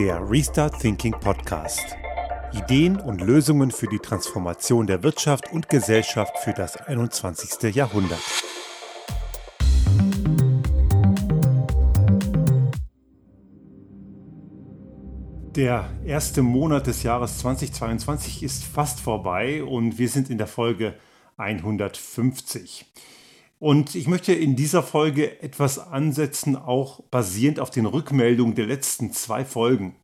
Der Restart Thinking Podcast. Ideen und Lösungen für die Transformation der Wirtschaft und Gesellschaft für das 21. Jahrhundert. Der erste Monat des Jahres 2022 ist fast vorbei und wir sind in der Folge 150. Und ich möchte in dieser Folge etwas ansetzen, auch basierend auf den Rückmeldungen der letzten zwei Folgen.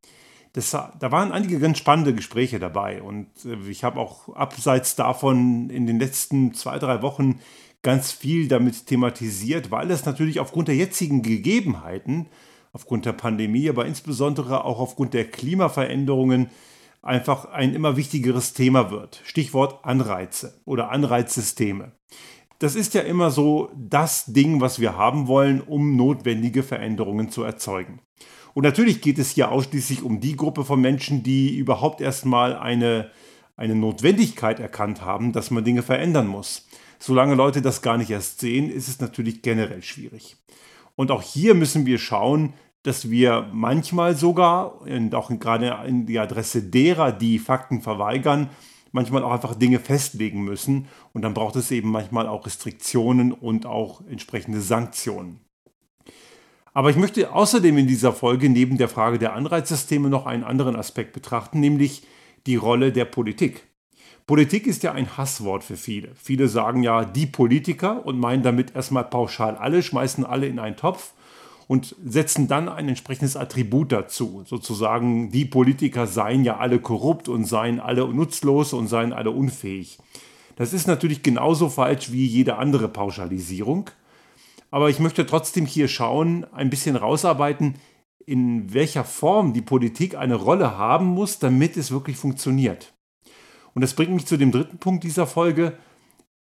Das, da waren einige ganz spannende Gespräche dabei und äh, ich habe auch abseits davon in den letzten zwei, drei Wochen ganz viel damit thematisiert, weil es natürlich aufgrund der jetzigen Gegebenheiten, aufgrund der Pandemie, aber insbesondere auch aufgrund der Klimaveränderungen einfach ein immer wichtigeres Thema wird. Stichwort Anreize oder Anreizsysteme das ist ja immer so das Ding, was wir haben wollen, um notwendige Veränderungen zu erzeugen. Und natürlich geht es hier ausschließlich um die Gruppe von Menschen, die überhaupt erstmal eine, eine Notwendigkeit erkannt haben, dass man Dinge verändern muss. Solange Leute das gar nicht erst sehen, ist es natürlich generell schwierig. Und auch hier müssen wir schauen, dass wir manchmal sogar, und auch gerade in die Adresse derer, die Fakten verweigern, manchmal auch einfach Dinge festlegen müssen. Und dann braucht es eben manchmal auch Restriktionen und auch entsprechende Sanktionen. Aber ich möchte außerdem in dieser Folge neben der Frage der Anreizsysteme noch einen anderen Aspekt betrachten, nämlich die Rolle der Politik. Politik ist ja ein Hasswort für viele. Viele sagen ja die Politiker und meinen damit erstmal pauschal alle, schmeißen alle in einen Topf und setzen dann ein entsprechendes Attribut dazu. Sozusagen, die Politiker seien ja alle korrupt und seien alle nutzlos und seien alle unfähig. Das ist natürlich genauso falsch wie jede andere Pauschalisierung. Aber ich möchte trotzdem hier schauen, ein bisschen rausarbeiten, in welcher Form die Politik eine Rolle haben muss, damit es wirklich funktioniert. Und das bringt mich zu dem dritten Punkt dieser Folge.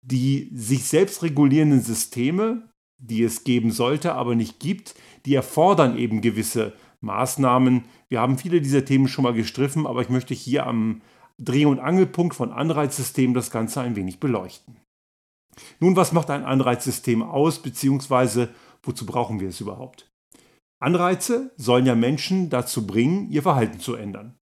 Die sich selbst regulierenden Systeme, die es geben sollte, aber nicht gibt, die erfordern eben gewisse Maßnahmen. Wir haben viele dieser Themen schon mal gestriffen, aber ich möchte hier am Dreh- und Angelpunkt von Anreizsystemen das Ganze ein wenig beleuchten. Nun, was macht ein Anreizsystem aus, beziehungsweise wozu brauchen wir es überhaupt? Anreize sollen ja Menschen dazu bringen, ihr Verhalten zu ändern.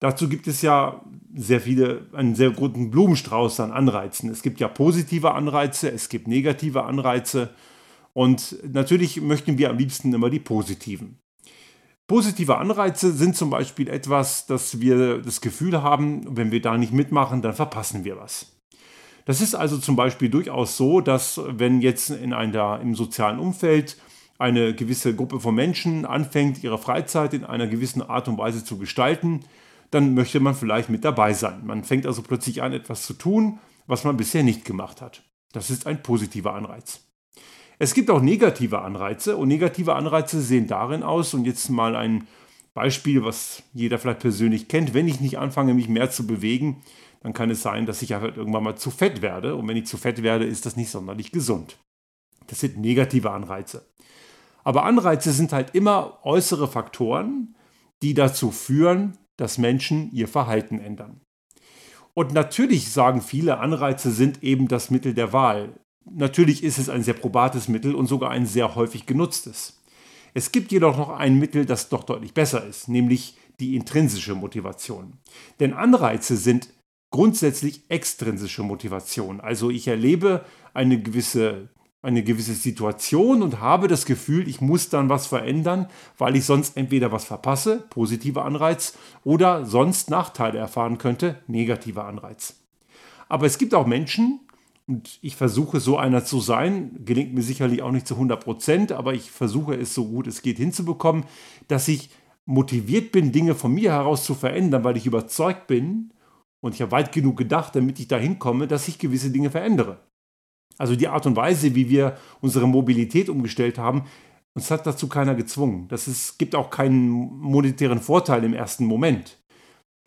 Dazu gibt es ja sehr viele, einen sehr guten Blumenstrauß an Anreizen. Es gibt ja positive Anreize, es gibt negative Anreize und natürlich möchten wir am liebsten immer die positiven. Positive Anreize sind zum Beispiel etwas, dass wir das Gefühl haben, wenn wir da nicht mitmachen, dann verpassen wir was. Das ist also zum Beispiel durchaus so, dass wenn jetzt in einer, im sozialen Umfeld eine gewisse Gruppe von Menschen anfängt, ihre Freizeit in einer gewissen Art und Weise zu gestalten, dann möchte man vielleicht mit dabei sein. Man fängt also plötzlich an, etwas zu tun, was man bisher nicht gemacht hat. Das ist ein positiver Anreiz. Es gibt auch negative Anreize und negative Anreize sehen darin aus, und jetzt mal ein Beispiel, was jeder vielleicht persönlich kennt, wenn ich nicht anfange, mich mehr zu bewegen, dann kann es sein, dass ich halt irgendwann mal zu fett werde. Und wenn ich zu fett werde, ist das nicht sonderlich gesund. Das sind negative Anreize. Aber Anreize sind halt immer äußere Faktoren, die dazu führen, dass Menschen ihr Verhalten ändern. Und natürlich sagen viele, Anreize sind eben das Mittel der Wahl. Natürlich ist es ein sehr probates Mittel und sogar ein sehr häufig genutztes. Es gibt jedoch noch ein Mittel, das doch deutlich besser ist, nämlich die intrinsische Motivation. Denn Anreize sind grundsätzlich extrinsische Motivation. Also ich erlebe eine gewisse, eine gewisse Situation und habe das Gefühl, ich muss dann was verändern, weil ich sonst entweder was verpasse, positiver Anreiz, oder sonst Nachteile erfahren könnte, negativer Anreiz. Aber es gibt auch Menschen, und ich versuche so einer zu sein, gelingt mir sicherlich auch nicht zu 100 Prozent, aber ich versuche es so gut es geht hinzubekommen, dass ich motiviert bin, Dinge von mir heraus zu verändern, weil ich überzeugt bin und ich habe weit genug gedacht, damit ich dahin komme, dass ich gewisse Dinge verändere. Also die Art und Weise, wie wir unsere Mobilität umgestellt haben, uns hat dazu keiner gezwungen. Das ist, gibt auch keinen monetären Vorteil im ersten Moment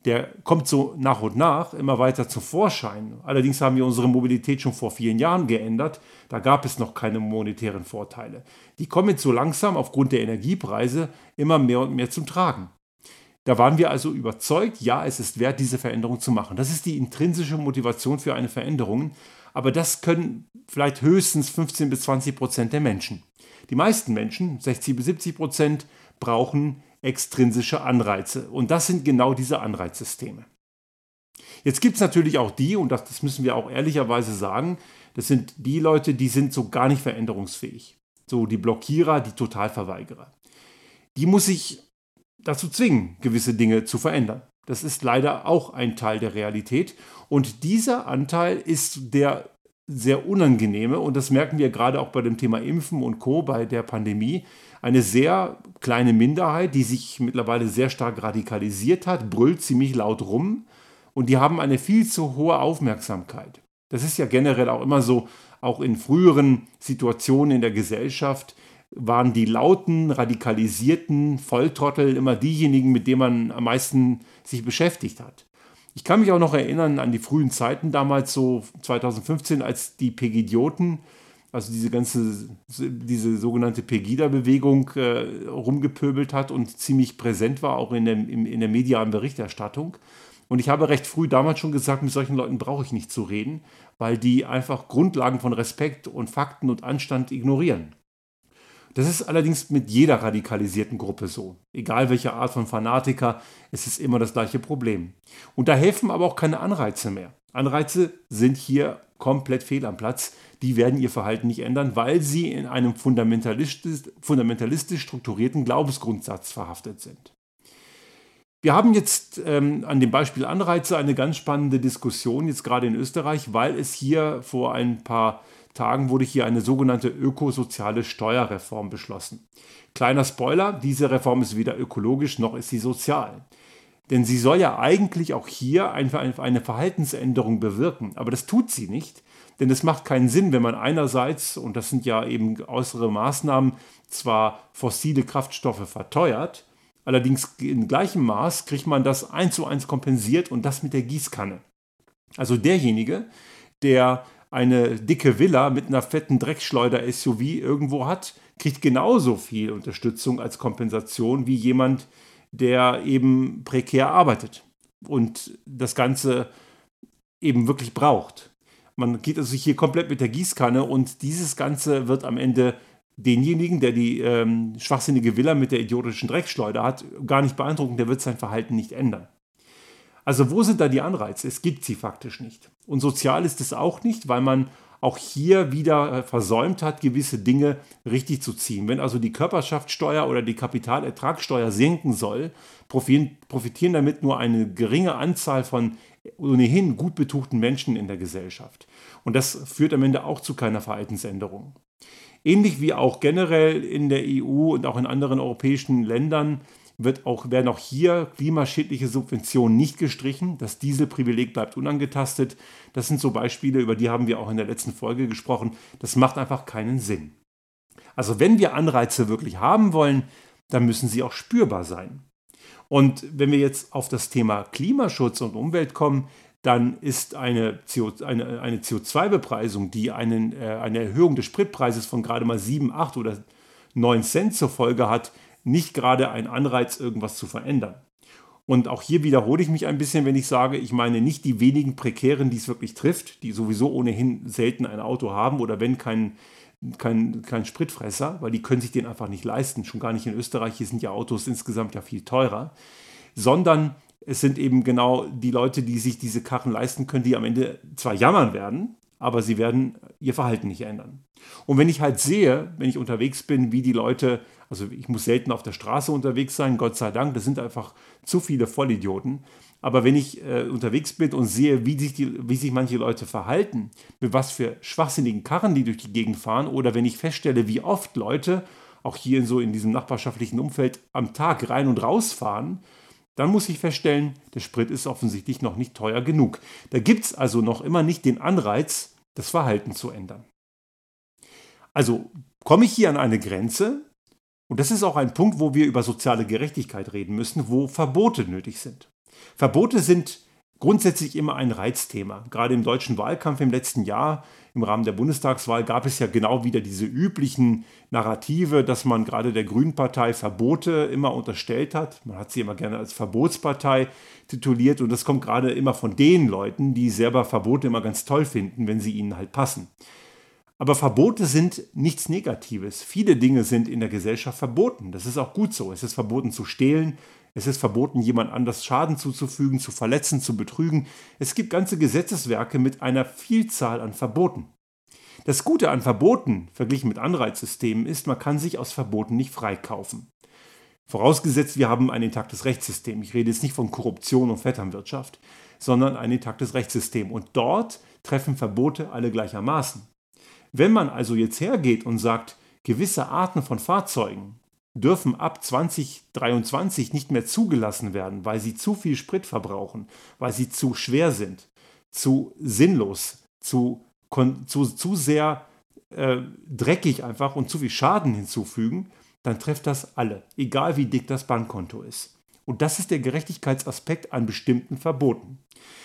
der kommt so nach und nach immer weiter zum Vorschein. Allerdings haben wir unsere Mobilität schon vor vielen Jahren geändert. Da gab es noch keine monetären Vorteile. Die kommen jetzt so langsam aufgrund der Energiepreise immer mehr und mehr zum Tragen. Da waren wir also überzeugt, ja, es ist wert, diese Veränderung zu machen. Das ist die intrinsische Motivation für eine Veränderung. Aber das können vielleicht höchstens 15 bis 20 Prozent der Menschen. Die meisten Menschen, 60 bis 70 Prozent, brauchen extrinsische Anreize. Und das sind genau diese Anreizsysteme. Jetzt gibt es natürlich auch die, und das, das müssen wir auch ehrlicherweise sagen, das sind die Leute, die sind so gar nicht veränderungsfähig. So die Blockierer, die Totalverweigerer. Die muss ich dazu zwingen, gewisse Dinge zu verändern. Das ist leider auch ein Teil der Realität. Und dieser Anteil ist der sehr unangenehme, und das merken wir gerade auch bei dem Thema Impfen und Co. bei der Pandemie, eine sehr kleine Minderheit, die sich mittlerweile sehr stark radikalisiert hat, brüllt ziemlich laut rum und die haben eine viel zu hohe Aufmerksamkeit. Das ist ja generell auch immer so, auch in früheren Situationen in der Gesellschaft waren die lauten, radikalisierten Volltrottel immer diejenigen, mit denen man am meisten sich beschäftigt hat. Ich kann mich auch noch erinnern an die frühen Zeiten damals, so 2015, als die Pegidioten, also diese ganze, diese sogenannte Pegida-Bewegung äh, rumgepöbelt hat und ziemlich präsent war, auch in der, in, in der medialen Berichterstattung. Und ich habe recht früh damals schon gesagt, mit solchen Leuten brauche ich nicht zu reden, weil die einfach Grundlagen von Respekt und Fakten und Anstand ignorieren. Das ist allerdings mit jeder radikalisierten Gruppe so. Egal welche Art von Fanatiker, es ist immer das gleiche Problem. Und da helfen aber auch keine Anreize mehr. Anreize sind hier komplett fehl am Platz. Die werden ihr Verhalten nicht ändern, weil sie in einem fundamentalistisch, fundamentalistisch strukturierten Glaubensgrundsatz verhaftet sind. Wir haben jetzt ähm, an dem Beispiel Anreize eine ganz spannende Diskussion, jetzt gerade in Österreich, weil es hier vor ein paar Tagen wurde hier eine sogenannte ökosoziale Steuerreform beschlossen. Kleiner Spoiler, diese Reform ist weder ökologisch noch ist sie sozial. Denn sie soll ja eigentlich auch hier eine Verhaltensänderung bewirken. Aber das tut sie nicht. Denn es macht keinen Sinn, wenn man einerseits, und das sind ja eben äußere Maßnahmen, zwar fossile Kraftstoffe verteuert, Allerdings in gleichem Maß kriegt man das eins zu eins kompensiert und das mit der Gießkanne. Also derjenige, der eine dicke Villa mit einer fetten Dreckschleuder-SUV irgendwo hat, kriegt genauso viel Unterstützung als Kompensation wie jemand, der eben prekär arbeitet und das Ganze eben wirklich braucht. Man geht also hier komplett mit der Gießkanne und dieses Ganze wird am Ende denjenigen, der die ähm, schwachsinnige Villa mit der idiotischen Dreckschleuder hat, gar nicht beeindrucken, der wird sein Verhalten nicht ändern. Also wo sind da die Anreize? Es gibt sie faktisch nicht. Und sozial ist es auch nicht, weil man auch hier wieder äh, versäumt hat, gewisse Dinge richtig zu ziehen. Wenn also die Körperschaftssteuer oder die Kapitalertragssteuer sinken soll, profitieren damit nur eine geringe Anzahl von ohnehin gut betuchten Menschen in der Gesellschaft. Und das führt am Ende auch zu keiner Verhaltensänderung. Ähnlich wie auch generell in der EU und auch in anderen europäischen Ländern wird auch, werden auch hier klimaschädliche Subventionen nicht gestrichen. Das Dieselprivileg bleibt unangetastet. Das sind so Beispiele, über die haben wir auch in der letzten Folge gesprochen. Das macht einfach keinen Sinn. Also wenn wir Anreize wirklich haben wollen, dann müssen sie auch spürbar sein. Und wenn wir jetzt auf das Thema Klimaschutz und Umwelt kommen, dann ist eine, CO, eine, eine CO2-Bepreisung, die einen, äh, eine Erhöhung des Spritpreises von gerade mal 7, 8 oder 9 Cent zur Folge hat, nicht gerade ein Anreiz, irgendwas zu verändern. Und auch hier wiederhole ich mich ein bisschen, wenn ich sage, ich meine nicht die wenigen Prekären, die es wirklich trifft, die sowieso ohnehin selten ein Auto haben oder wenn kein, kein, kein Spritfresser, weil die können sich den einfach nicht leisten. Schon gar nicht in Österreich, hier sind ja Autos insgesamt ja viel teurer. Sondern es sind eben genau die Leute, die sich diese Karren leisten können, die am Ende zwar jammern werden, aber sie werden ihr Verhalten nicht ändern. Und wenn ich halt sehe, wenn ich unterwegs bin, wie die Leute, also ich muss selten auf der Straße unterwegs sein, Gott sei Dank, das sind einfach zu viele Vollidioten. Aber wenn ich äh, unterwegs bin und sehe, wie sich, die, wie sich manche Leute verhalten, mit was für schwachsinnigen Karren die durch die Gegend fahren, oder wenn ich feststelle, wie oft Leute, auch hier in so in diesem nachbarschaftlichen Umfeld, am Tag rein und raus fahren, dann muss ich feststellen, der Sprit ist offensichtlich noch nicht teuer genug. Da gibt es also noch immer nicht den Anreiz, das Verhalten zu ändern. Also komme ich hier an eine Grenze, und das ist auch ein Punkt, wo wir über soziale Gerechtigkeit reden müssen, wo Verbote nötig sind. Verbote sind grundsätzlich immer ein Reizthema. Gerade im deutschen Wahlkampf im letzten Jahr im Rahmen der Bundestagswahl gab es ja genau wieder diese üblichen Narrative, dass man gerade der Grünen Partei Verbote immer unterstellt hat. Man hat sie immer gerne als Verbotspartei tituliert und das kommt gerade immer von den Leuten, die selber Verbote immer ganz toll finden, wenn sie ihnen halt passen. Aber Verbote sind nichts Negatives. Viele Dinge sind in der Gesellschaft verboten. Das ist auch gut so. Es ist verboten zu stehlen. Es ist verboten, jemand anders Schaden zuzufügen, zu verletzen, zu betrügen. Es gibt ganze Gesetzeswerke mit einer Vielzahl an Verboten. Das Gute an Verboten, verglichen mit Anreizsystemen, ist, man kann sich aus Verboten nicht freikaufen. Vorausgesetzt, wir haben ein intaktes Rechtssystem. Ich rede jetzt nicht von Korruption und Vetternwirtschaft, sondern ein intaktes Rechtssystem. Und dort treffen Verbote alle gleichermaßen. Wenn man also jetzt hergeht und sagt, gewisse Arten von Fahrzeugen dürfen ab 2023 nicht mehr zugelassen werden, weil sie zu viel Sprit verbrauchen, weil sie zu schwer sind, zu sinnlos, zu, zu, zu sehr äh, dreckig einfach und zu viel Schaden hinzufügen, dann trifft das alle, egal wie dick das Bankkonto ist. Und das ist der Gerechtigkeitsaspekt an bestimmten Verboten.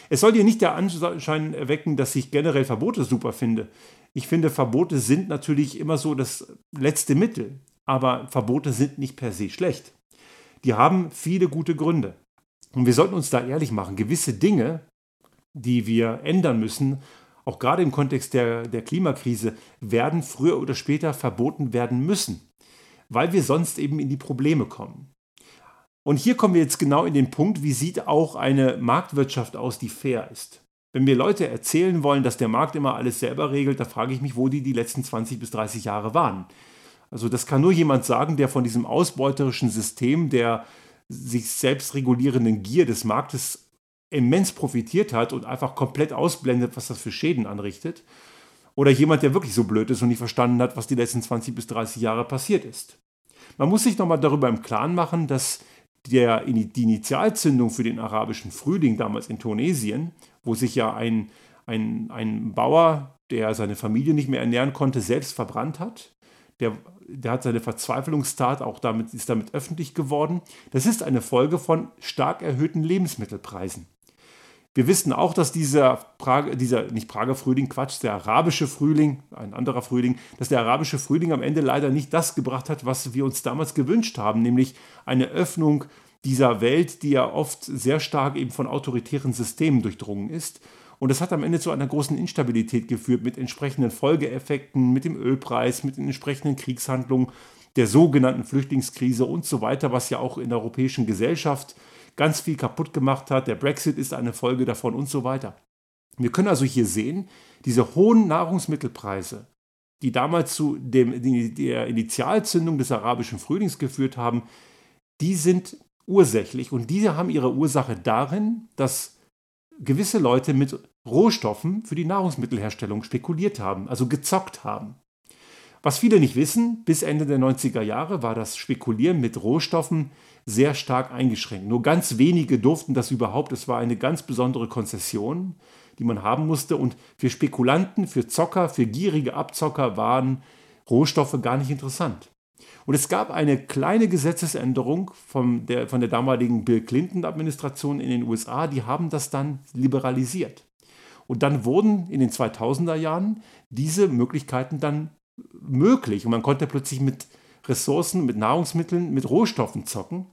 Es soll hier nicht der Anschein erwecken, dass ich generell Verbote super finde. Ich finde, Verbote sind natürlich immer so das letzte Mittel, aber Verbote sind nicht per se schlecht. Die haben viele gute Gründe. Und wir sollten uns da ehrlich machen. Gewisse Dinge, die wir ändern müssen, auch gerade im Kontext der, der Klimakrise, werden früher oder später verboten werden müssen, weil wir sonst eben in die Probleme kommen. Und hier kommen wir jetzt genau in den Punkt, wie sieht auch eine Marktwirtschaft aus, die fair ist. Wenn mir Leute erzählen wollen, dass der Markt immer alles selber regelt, da frage ich mich, wo die die letzten 20 bis 30 Jahre waren. Also das kann nur jemand sagen, der von diesem ausbeuterischen System der sich selbst regulierenden Gier des Marktes immens profitiert hat und einfach komplett ausblendet, was das für Schäden anrichtet. Oder jemand, der wirklich so blöd ist und nicht verstanden hat, was die letzten 20 bis 30 Jahre passiert ist. Man muss sich nochmal darüber im Klaren machen, dass der, die Initialzündung für den arabischen Frühling damals in Tunesien, wo sich ja ein, ein, ein Bauer, der seine Familie nicht mehr ernähren konnte, selbst verbrannt hat. Der, der hat seine Verzweiflungstat auch damit, ist damit öffentlich geworden. Das ist eine Folge von stark erhöhten Lebensmittelpreisen. Wir wissen auch, dass dieser, Prager, dieser, nicht Prager Frühling, Quatsch, der arabische Frühling, ein anderer Frühling, dass der arabische Frühling am Ende leider nicht das gebracht hat, was wir uns damals gewünscht haben, nämlich eine Öffnung dieser Welt, die ja oft sehr stark eben von autoritären Systemen durchdrungen ist. Und das hat am Ende zu einer großen Instabilität geführt mit entsprechenden Folgeeffekten, mit dem Ölpreis, mit den entsprechenden Kriegshandlungen, der sogenannten Flüchtlingskrise und so weiter, was ja auch in der europäischen Gesellschaft ganz viel kaputt gemacht hat. Der Brexit ist eine Folge davon und so weiter. Wir können also hier sehen, diese hohen Nahrungsmittelpreise, die damals zu dem, der Initialzündung des arabischen Frühlings geführt haben, die sind ursächlich und diese haben ihre Ursache darin, dass gewisse Leute mit Rohstoffen für die Nahrungsmittelherstellung spekuliert haben, also gezockt haben. Was viele nicht wissen, bis Ende der 90er Jahre war das Spekulieren mit Rohstoffen sehr stark eingeschränkt. Nur ganz wenige durften das überhaupt. Es war eine ganz besondere Konzession, die man haben musste. Und für Spekulanten, für Zocker, für gierige Abzocker waren Rohstoffe gar nicht interessant. Und es gab eine kleine Gesetzesänderung von der, von der damaligen Bill Clinton-Administration in den USA, die haben das dann liberalisiert. Und dann wurden in den 2000er Jahren diese Möglichkeiten dann möglich. Und man konnte plötzlich mit Ressourcen, mit Nahrungsmitteln, mit Rohstoffen zocken.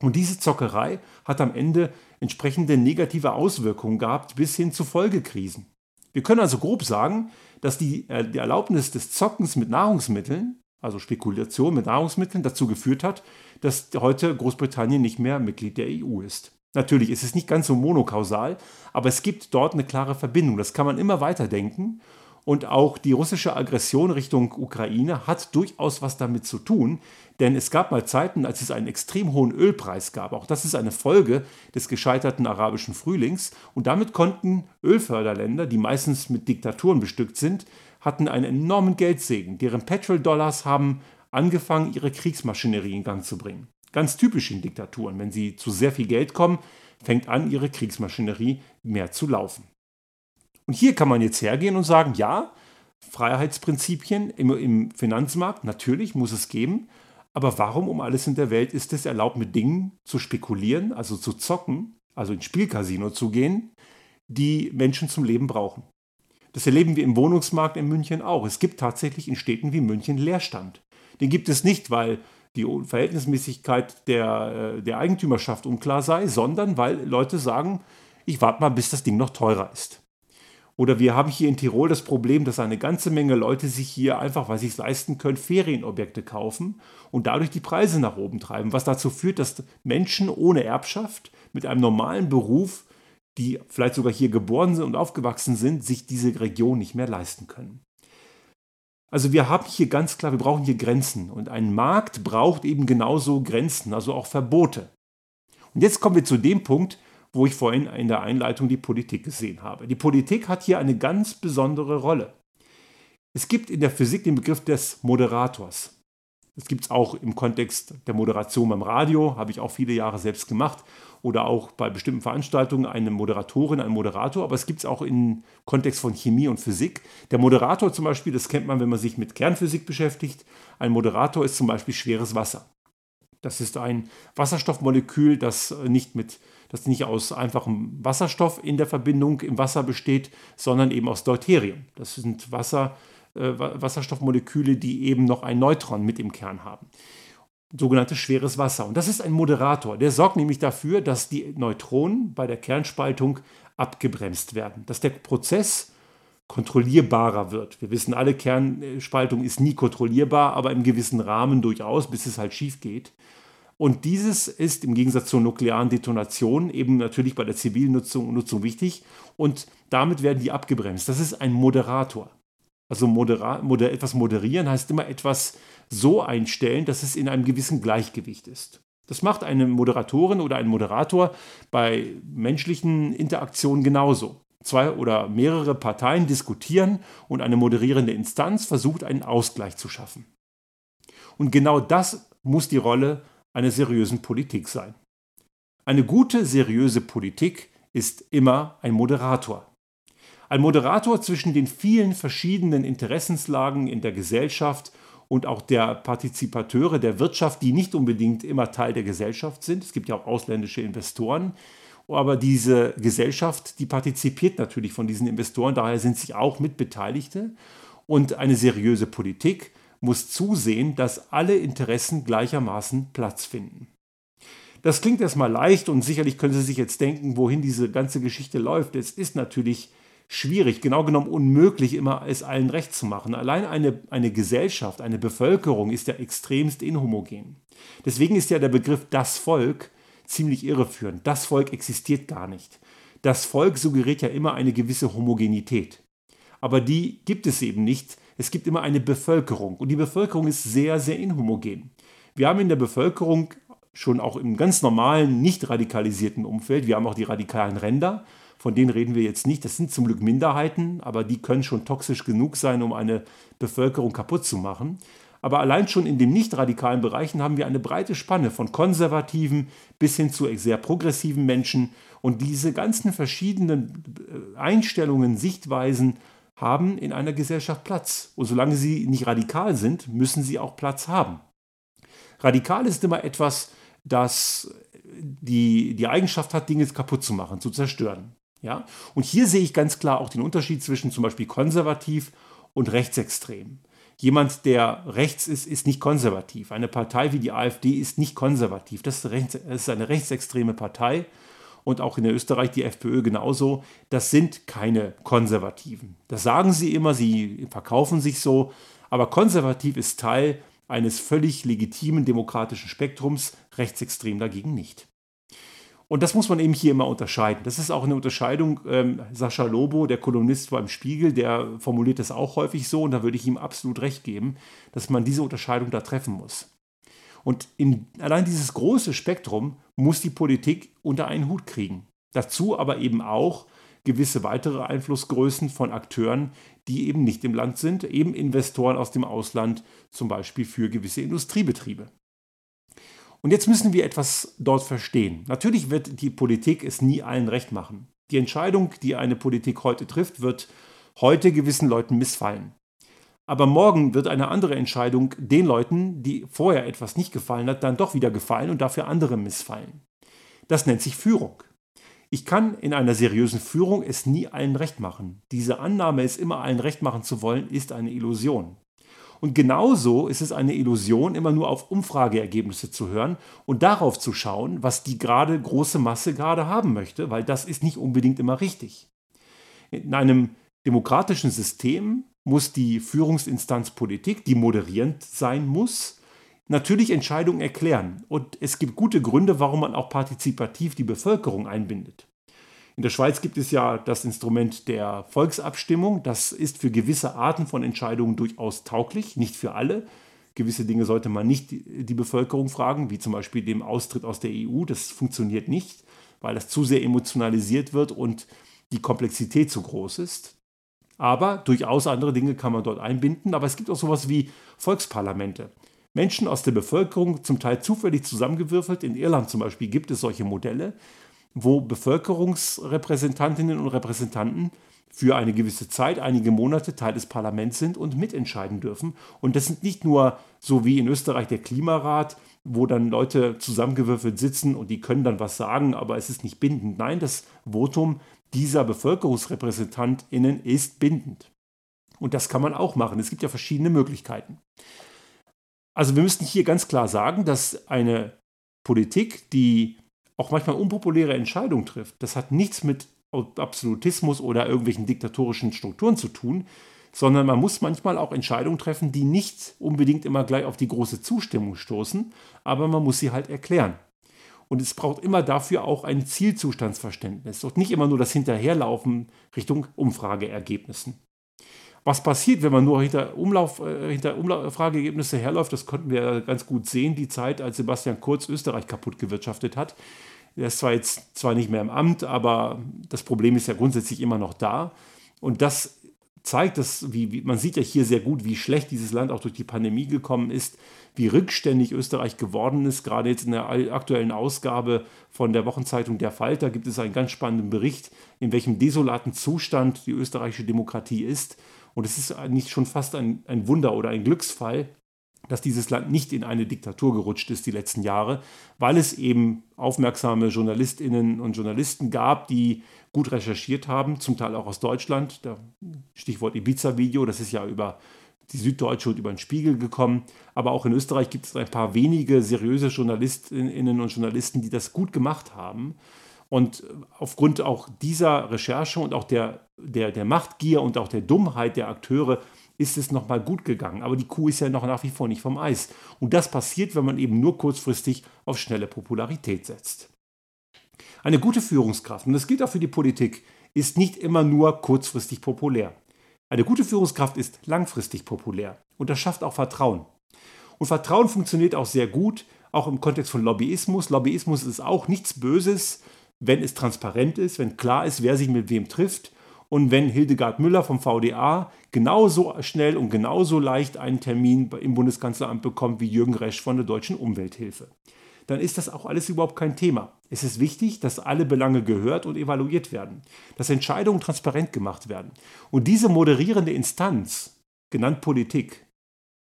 Und diese Zockerei hat am Ende entsprechende negative Auswirkungen gehabt bis hin zu Folgekrisen. Wir können also grob sagen, dass die, äh, die Erlaubnis des Zockens mit Nahrungsmitteln, also Spekulation mit Nahrungsmitteln, dazu geführt hat, dass heute Großbritannien nicht mehr Mitglied der EU ist. Natürlich ist es nicht ganz so monokausal, aber es gibt dort eine klare Verbindung. Das kann man immer weiter denken. Und auch die russische Aggression Richtung Ukraine hat durchaus was damit zu tun, denn es gab mal Zeiten, als es einen extrem hohen Ölpreis gab. Auch das ist eine Folge des gescheiterten arabischen Frühlings. Und damit konnten Ölförderländer, die meistens mit Diktaturen bestückt sind, hatten einen enormen Geldsegen. Deren Petrol-Dollars haben angefangen, ihre Kriegsmaschinerie in Gang zu bringen. Ganz typisch in Diktaturen. Wenn sie zu sehr viel Geld kommen, fängt an, ihre Kriegsmaschinerie mehr zu laufen. Und hier kann man jetzt hergehen und sagen, ja, Freiheitsprinzipien im, im Finanzmarkt, natürlich muss es geben, aber warum um alles in der Welt ist es erlaubt, mit Dingen zu spekulieren, also zu zocken, also ins Spielcasino zu gehen, die Menschen zum Leben brauchen? Das erleben wir im Wohnungsmarkt in München auch. Es gibt tatsächlich in Städten wie München Leerstand. Den gibt es nicht, weil die Verhältnismäßigkeit der, äh, der Eigentümerschaft unklar sei, sondern weil Leute sagen, ich warte mal, bis das Ding noch teurer ist. Oder wir haben hier in Tirol das Problem, dass eine ganze Menge Leute sich hier einfach, weil sie es leisten können, Ferienobjekte kaufen und dadurch die Preise nach oben treiben, was dazu führt, dass Menschen ohne Erbschaft mit einem normalen Beruf, die vielleicht sogar hier geboren sind und aufgewachsen sind, sich diese Region nicht mehr leisten können. Also wir haben hier ganz klar, wir brauchen hier Grenzen und ein Markt braucht eben genauso Grenzen, also auch Verbote. Und jetzt kommen wir zu dem Punkt, wo ich vorhin in der Einleitung die Politik gesehen habe. Die Politik hat hier eine ganz besondere Rolle. Es gibt in der Physik den Begriff des Moderators. Das gibt es auch im Kontext der Moderation beim Radio, habe ich auch viele Jahre selbst gemacht. Oder auch bei bestimmten Veranstaltungen eine Moderatorin, ein Moderator. Aber es gibt es auch im Kontext von Chemie und Physik. Der Moderator zum Beispiel, das kennt man, wenn man sich mit Kernphysik beschäftigt. Ein Moderator ist zum Beispiel schweres Wasser. Das ist ein Wasserstoffmolekül, das nicht mit das nicht aus einfachem Wasserstoff in der Verbindung im Wasser besteht, sondern eben aus Deuterium. Das sind Wasser, Wasserstoffmoleküle, die eben noch ein Neutron mit im Kern haben. Sogenanntes schweres Wasser. Und das ist ein Moderator. Der sorgt nämlich dafür, dass die Neutronen bei der Kernspaltung abgebremst werden, dass der Prozess kontrollierbarer wird. Wir wissen alle, Kernspaltung ist nie kontrollierbar, aber im gewissen Rahmen durchaus, bis es halt schief geht. Und dieses ist im Gegensatz zur nuklearen Detonation eben natürlich bei der zivilen Nutzung, Nutzung wichtig und damit werden die abgebremst. Das ist ein Moderator. Also modera moder etwas moderieren heißt immer etwas so einstellen, dass es in einem gewissen Gleichgewicht ist. Das macht eine Moderatorin oder ein Moderator bei menschlichen Interaktionen genauso. Zwei oder mehrere Parteien diskutieren und eine moderierende Instanz versucht einen Ausgleich zu schaffen. Und genau das muss die Rolle einer seriösen Politik sein. Eine gute, seriöse Politik ist immer ein Moderator. Ein Moderator zwischen den vielen verschiedenen Interessenslagen in der Gesellschaft und auch der Partizipateure der Wirtschaft, die nicht unbedingt immer Teil der Gesellschaft sind. Es gibt ja auch ausländische Investoren. Aber diese Gesellschaft, die partizipiert natürlich von diesen Investoren, daher sind sie auch Mitbeteiligte. Und eine seriöse Politik muss zusehen, dass alle Interessen gleichermaßen Platz finden. Das klingt erstmal leicht und sicherlich können Sie sich jetzt denken, wohin diese ganze Geschichte läuft. Es ist natürlich schwierig, genau genommen unmöglich, immer es allen recht zu machen. Allein eine, eine Gesellschaft, eine Bevölkerung ist ja extremst inhomogen. Deswegen ist ja der Begriff das Volk ziemlich irreführend. Das Volk existiert gar nicht. Das Volk suggeriert ja immer eine gewisse Homogenität. Aber die gibt es eben nicht, es gibt immer eine Bevölkerung und die Bevölkerung ist sehr, sehr inhomogen. Wir haben in der Bevölkerung schon auch im ganz normalen, nicht radikalisierten Umfeld, wir haben auch die radikalen Ränder, von denen reden wir jetzt nicht. Das sind zum Glück Minderheiten, aber die können schon toxisch genug sein, um eine Bevölkerung kaputt zu machen. Aber allein schon in den nicht radikalen Bereichen haben wir eine breite Spanne von konservativen bis hin zu sehr progressiven Menschen. Und diese ganzen verschiedenen äh, Einstellungen, Sichtweisen haben in einer Gesellschaft Platz. Und solange sie nicht radikal sind, müssen sie auch Platz haben. Radikal ist immer etwas, das die, die Eigenschaft hat, Dinge kaputt zu machen, zu zerstören. Ja? Und hier sehe ich ganz klar auch den Unterschied zwischen zum Beispiel konservativ und rechtsextrem. Jemand, der rechts ist, ist nicht konservativ. Eine Partei wie die AfD ist nicht konservativ. Das ist eine rechtsextreme Partei und auch in Österreich die FPÖ genauso, das sind keine Konservativen. Das sagen sie immer, sie verkaufen sich so, aber konservativ ist Teil eines völlig legitimen demokratischen Spektrums, rechtsextrem dagegen nicht. Und das muss man eben hier immer unterscheiden. Das ist auch eine Unterscheidung. Ähm, Sascha Lobo, der Kolumnist beim Spiegel, der formuliert das auch häufig so und da würde ich ihm absolut recht geben, dass man diese Unterscheidung da treffen muss. Und in, allein dieses große Spektrum muss die Politik unter einen Hut kriegen. Dazu aber eben auch gewisse weitere Einflussgrößen von Akteuren, die eben nicht im Land sind, eben Investoren aus dem Ausland, zum Beispiel für gewisse Industriebetriebe. Und jetzt müssen wir etwas dort verstehen. Natürlich wird die Politik es nie allen recht machen. Die Entscheidung, die eine Politik heute trifft, wird heute gewissen Leuten missfallen. Aber morgen wird eine andere Entscheidung den Leuten, die vorher etwas nicht gefallen hat, dann doch wieder gefallen und dafür andere missfallen. Das nennt sich Führung. Ich kann in einer seriösen Führung es nie allen recht machen. Diese Annahme, es immer allen recht machen zu wollen, ist eine Illusion. Und genauso ist es eine Illusion, immer nur auf Umfrageergebnisse zu hören und darauf zu schauen, was die gerade große Masse gerade haben möchte, weil das ist nicht unbedingt immer richtig. In einem demokratischen System muss die Führungsinstanz Politik, die moderierend sein muss, natürlich Entscheidungen erklären. Und es gibt gute Gründe, warum man auch partizipativ die Bevölkerung einbindet. In der Schweiz gibt es ja das Instrument der Volksabstimmung. Das ist für gewisse Arten von Entscheidungen durchaus tauglich, nicht für alle. Gewisse Dinge sollte man nicht die Bevölkerung fragen, wie zum Beispiel dem Austritt aus der EU. Das funktioniert nicht, weil das zu sehr emotionalisiert wird und die Komplexität zu groß ist. Aber durchaus andere Dinge kann man dort einbinden. Aber es gibt auch sowas wie Volksparlamente. Menschen aus der Bevölkerung, zum Teil zufällig zusammengewürfelt. In Irland zum Beispiel gibt es solche Modelle, wo Bevölkerungsrepräsentantinnen und Repräsentanten für eine gewisse Zeit, einige Monate Teil des Parlaments sind und mitentscheiden dürfen. Und das sind nicht nur so wie in Österreich der Klimarat, wo dann Leute zusammengewürfelt sitzen und die können dann was sagen, aber es ist nicht bindend. Nein, das Votum dieser Bevölkerungsrepräsentantinnen ist bindend. Und das kann man auch machen. Es gibt ja verschiedene Möglichkeiten. Also wir müssen hier ganz klar sagen, dass eine Politik, die auch manchmal unpopuläre Entscheidungen trifft, das hat nichts mit Absolutismus oder irgendwelchen diktatorischen Strukturen zu tun, sondern man muss manchmal auch Entscheidungen treffen, die nicht unbedingt immer gleich auf die große Zustimmung stoßen, aber man muss sie halt erklären. Und es braucht immer dafür auch ein Zielzustandsverständnis und nicht immer nur das Hinterherlaufen Richtung Umfrageergebnissen. Was passiert, wenn man nur hinter, Umlauf, äh, hinter Umfrageergebnisse herläuft, das konnten wir ganz gut sehen, die Zeit, als Sebastian Kurz Österreich kaputt gewirtschaftet hat. Er ist zwar jetzt zwar nicht mehr im Amt, aber das Problem ist ja grundsätzlich immer noch da. Und das zeigt, dass, wie, wie, man sieht ja hier sehr gut, wie schlecht dieses Land auch durch die Pandemie gekommen ist, wie rückständig Österreich geworden ist. Gerade jetzt in der aktuellen Ausgabe von der Wochenzeitung Der Falter gibt es einen ganz spannenden Bericht, in welchem desolaten Zustand die österreichische Demokratie ist. Und es ist eigentlich schon fast ein, ein Wunder oder ein Glücksfall, dass dieses Land nicht in eine Diktatur gerutscht ist die letzten Jahre, weil es eben aufmerksame Journalistinnen und Journalisten gab, die gut recherchiert haben, zum Teil auch aus Deutschland. Stichwort Ibiza-Video, das ist ja über die Süddeutsche und über den Spiegel gekommen. Aber auch in Österreich gibt es ein paar wenige seriöse Journalistinnen und Journalisten, die das gut gemacht haben. Und aufgrund auch dieser Recherche und auch der, der, der Machtgier und auch der Dummheit der Akteure ist es nochmal gut gegangen. Aber die Kuh ist ja noch nach wie vor nicht vom Eis. Und das passiert, wenn man eben nur kurzfristig auf schnelle Popularität setzt. Eine gute Führungskraft, und das gilt auch für die Politik, ist nicht immer nur kurzfristig populär. Eine gute Führungskraft ist langfristig populär und das schafft auch Vertrauen. Und Vertrauen funktioniert auch sehr gut, auch im Kontext von Lobbyismus. Lobbyismus ist auch nichts Böses, wenn es transparent ist, wenn klar ist, wer sich mit wem trifft und wenn Hildegard Müller vom VDA genauso schnell und genauso leicht einen Termin im Bundeskanzleramt bekommt wie Jürgen Resch von der Deutschen Umwelthilfe, dann ist das auch alles überhaupt kein Thema. Es ist wichtig, dass alle Belange gehört und evaluiert werden, dass Entscheidungen transparent gemacht werden. Und diese moderierende Instanz, genannt Politik,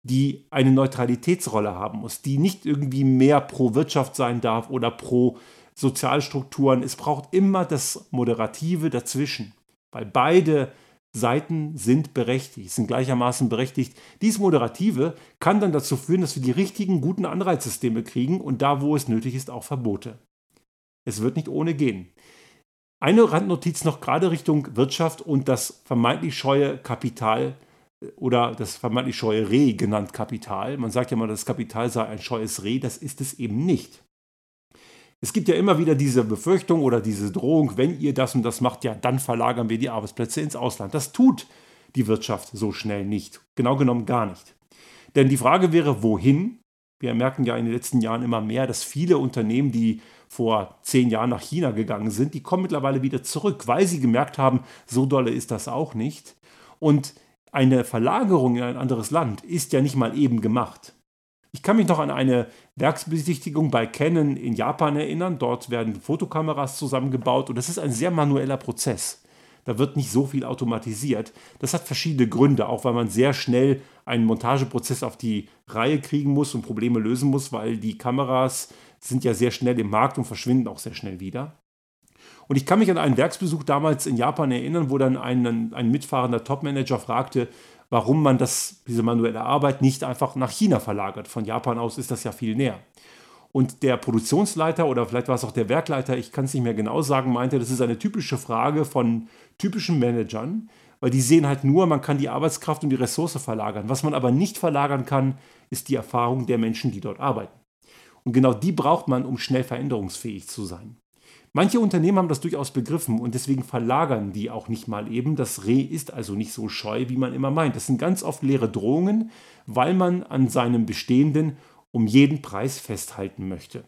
die eine Neutralitätsrolle haben muss, die nicht irgendwie mehr pro Wirtschaft sein darf oder pro Sozialstrukturen. Es braucht immer das Moderative dazwischen, weil beide Seiten sind berechtigt, sind gleichermaßen berechtigt. Dies Moderative kann dann dazu führen, dass wir die richtigen, guten Anreizsysteme kriegen und da, wo es nötig ist, auch Verbote. Es wird nicht ohne gehen. Eine Randnotiz noch gerade Richtung Wirtschaft und das vermeintlich scheue Kapital äh, oder das vermeintlich scheue Reh genannt Kapital. Man sagt ja mal, das Kapital sei ein scheues Reh, das ist es eben nicht. Es gibt ja immer wieder diese Befürchtung oder diese Drohung, wenn ihr das und das macht, ja, dann verlagern wir die Arbeitsplätze ins Ausland. Das tut die Wirtschaft so schnell nicht. Genau genommen gar nicht. Denn die Frage wäre, wohin? Wir merken ja in den letzten Jahren immer mehr, dass viele Unternehmen, die vor zehn Jahren nach China gegangen sind, die kommen mittlerweile wieder zurück, weil sie gemerkt haben, so dolle ist das auch nicht. Und eine Verlagerung in ein anderes Land ist ja nicht mal eben gemacht. Ich kann mich noch an eine Werksbesichtigung bei Canon in Japan erinnern. Dort werden Fotokameras zusammengebaut und das ist ein sehr manueller Prozess. Da wird nicht so viel automatisiert. Das hat verschiedene Gründe, auch weil man sehr schnell einen Montageprozess auf die Reihe kriegen muss und Probleme lösen muss, weil die Kameras sind ja sehr schnell im Markt und verschwinden auch sehr schnell wieder. Und ich kann mich an einen Werksbesuch damals in Japan erinnern, wo dann ein, ein mitfahrender Topmanager fragte, warum man das, diese manuelle Arbeit nicht einfach nach China verlagert. Von Japan aus ist das ja viel näher. Und der Produktionsleiter oder vielleicht war es auch der Werkleiter, ich kann es nicht mehr genau sagen, meinte, das ist eine typische Frage von typischen Managern, weil die sehen halt nur, man kann die Arbeitskraft und die Ressource verlagern. Was man aber nicht verlagern kann, ist die Erfahrung der Menschen, die dort arbeiten. Und genau die braucht man, um schnell veränderungsfähig zu sein. Manche Unternehmen haben das durchaus begriffen und deswegen verlagern die auch nicht mal eben. Das Reh ist also nicht so scheu, wie man immer meint. Das sind ganz oft leere Drohungen, weil man an seinem Bestehenden um jeden Preis festhalten möchte.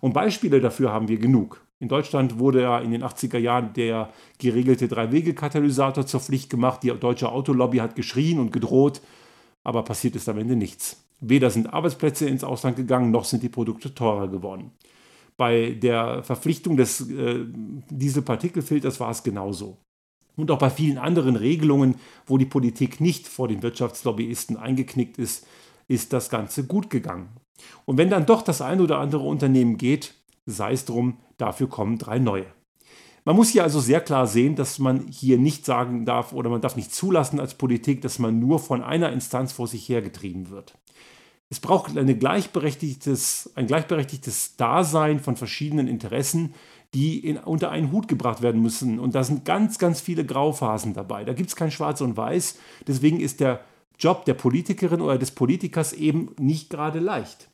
Und Beispiele dafür haben wir genug. In Deutschland wurde ja in den 80er Jahren der geregelte Drei-Wege-Katalysator zur Pflicht gemacht. Die deutsche Autolobby hat geschrien und gedroht, aber passiert ist am Ende nichts. Weder sind Arbeitsplätze ins Ausland gegangen, noch sind die Produkte teurer geworden. Bei der Verpflichtung des äh, Dieselpartikelfilters war es genauso. Und auch bei vielen anderen Regelungen, wo die Politik nicht vor den Wirtschaftslobbyisten eingeknickt ist, ist das Ganze gut gegangen. Und wenn dann doch das ein oder andere Unternehmen geht, sei es drum, dafür kommen drei neue. Man muss hier also sehr klar sehen, dass man hier nicht sagen darf oder man darf nicht zulassen als Politik, dass man nur von einer Instanz vor sich hergetrieben wird. Es braucht gleichberechtigtes, ein gleichberechtigtes Dasein von verschiedenen Interessen, die in, unter einen Hut gebracht werden müssen. Und da sind ganz, ganz viele Grauphasen dabei. Da gibt es kein Schwarz und Weiß. Deswegen ist der Job der Politikerin oder des Politikers eben nicht gerade leicht.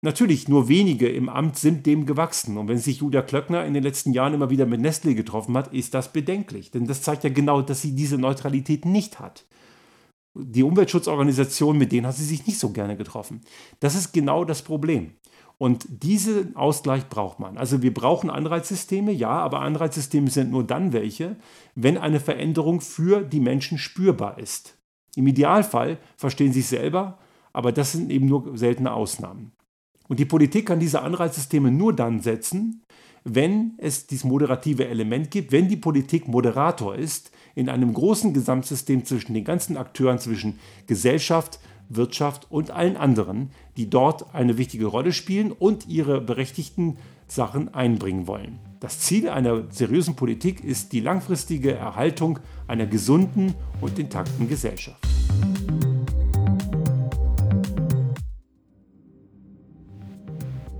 Natürlich, nur wenige im Amt sind dem gewachsen. Und wenn sich Julia Klöckner in den letzten Jahren immer wieder mit Nestle getroffen hat, ist das bedenklich. Denn das zeigt ja genau, dass sie diese Neutralität nicht hat die Umweltschutzorganisationen, mit denen hat sie sich nicht so gerne getroffen. Das ist genau das Problem. Und diesen Ausgleich braucht man. Also wir brauchen Anreizsysteme, ja, aber Anreizsysteme sind nur dann welche, wenn eine Veränderung für die Menschen spürbar ist. Im Idealfall verstehen sie es selber, aber das sind eben nur seltene Ausnahmen. Und die Politik kann diese Anreizsysteme nur dann setzen, wenn es dieses moderative Element gibt, wenn die Politik Moderator ist in einem großen Gesamtsystem zwischen den ganzen Akteuren, zwischen Gesellschaft, Wirtschaft und allen anderen, die dort eine wichtige Rolle spielen und ihre berechtigten Sachen einbringen wollen. Das Ziel einer seriösen Politik ist die langfristige Erhaltung einer gesunden und intakten Gesellschaft.